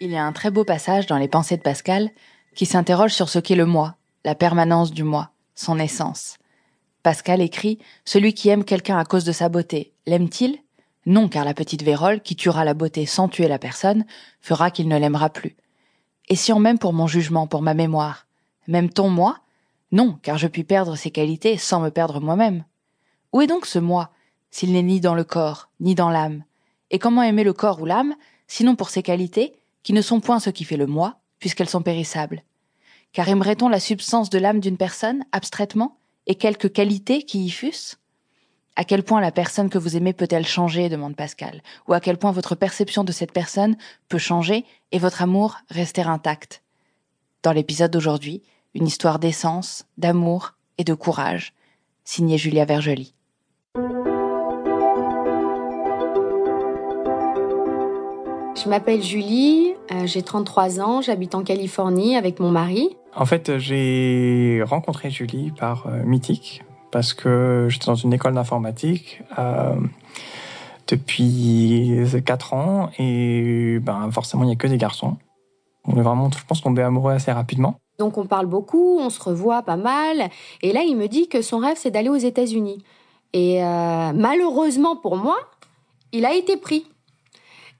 Il y a un très beau passage dans les pensées de Pascal qui s'interroge sur ce qu'est le moi, la permanence du moi, son essence. Pascal écrit Celui qui aime quelqu'un à cause de sa beauté, l'aime-t-il? Non, car la petite vérole, qui tuera la beauté sans tuer la personne, fera qu'il ne l'aimera plus. Et si on m'aime pour mon jugement, pour ma mémoire, m'aime-t-on moi? Non, car je puis perdre ses qualités sans me perdre moi-même. Où est donc ce moi, s'il n'est ni dans le corps, ni dans l'âme? Et comment aimer le corps ou l'âme, sinon pour ses qualités, qui ne sont point ce qui fait le moi, puisqu'elles sont périssables. Car aimerait-on la substance de l'âme d'une personne, abstraitement, et quelques qualités qui y fussent À quel point la personne que vous aimez peut-elle changer? demande Pascal, ou à quel point votre perception de cette personne peut changer et votre amour rester intact? Dans l'épisode d'aujourd'hui, une histoire d'essence, d'amour et de courage, signé Julia Vergely. Je m'appelle Julie, euh, j'ai 33 ans, j'habite en Californie avec mon mari. En fait, j'ai rencontré Julie par euh, Mythique parce que j'étais dans une école d'informatique euh, depuis 4 ans et ben, forcément, il n'y a que des garçons. On est vraiment, je pense qu'on est amoureux assez rapidement. Donc on parle beaucoup, on se revoit pas mal. Et là, il me dit que son rêve, c'est d'aller aux États-Unis. Et euh, malheureusement pour moi, il a été pris.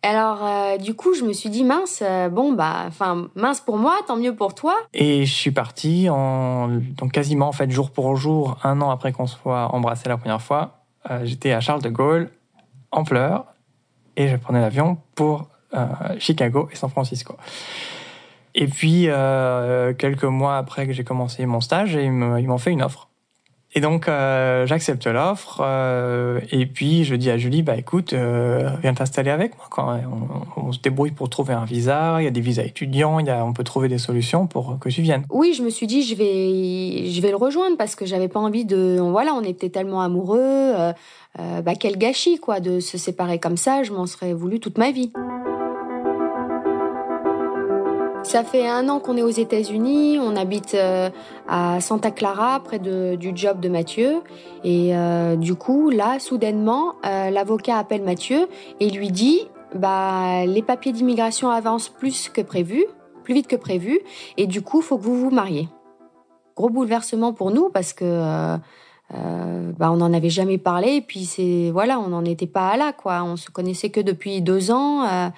Alors euh, du coup, je me suis dit mince, euh, bon bah, enfin mince pour moi, tant mieux pour toi. Et je suis parti en donc quasiment en fait jour pour jour, un an après qu'on soit embrassé la première fois. euh, J'étais à Charles de Gaulle en pleurs et je prenais l'avion pour Chicago et San Francisco. Et puis quelques mois après que j'ai commencé mon stage, ils m'ont fait une offre. Et donc euh, j'accepte l'offre euh, et puis je dis à Julie bah écoute euh, viens t'installer avec moi quand on, on se débrouille pour trouver un visa il y a des visas étudiants il y a, on peut trouver des solutions pour que tu viennes Oui, je me suis dit je vais, je vais le rejoindre parce que j'avais pas envie de, voilà, on était tellement amoureux, bah quel gâchis quoi de se séparer comme ça. Je m'en serais voulu toute ma vie. Ça fait un an qu'on est aux États-Unis. On habite euh, à Santa Clara, près du job de Mathieu. Et euh, du coup, là, soudainement, euh, l'avocat appelle Mathieu et lui dit bah, les papiers d'immigration avancent plus que prévu, plus vite que prévu. Et du coup, faut que vous vous mariez. Gros bouleversement pour nous parce que bah, on n'en avait jamais parlé. Et puis c'est voilà, on n'en était pas là quoi. On se connaissait que depuis deux ans.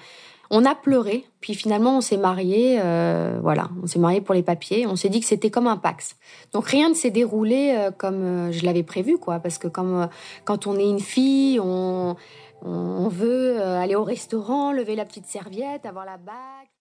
On a pleuré, puis finalement on s'est marié. euh, voilà, on s'est marié pour les papiers. On s'est dit que c'était comme un Pax. Donc rien ne s'est déroulé euh, comme euh, je l'avais prévu, quoi. Parce que quand on est une fille, on on veut aller au restaurant, lever la petite serviette, avoir la bague.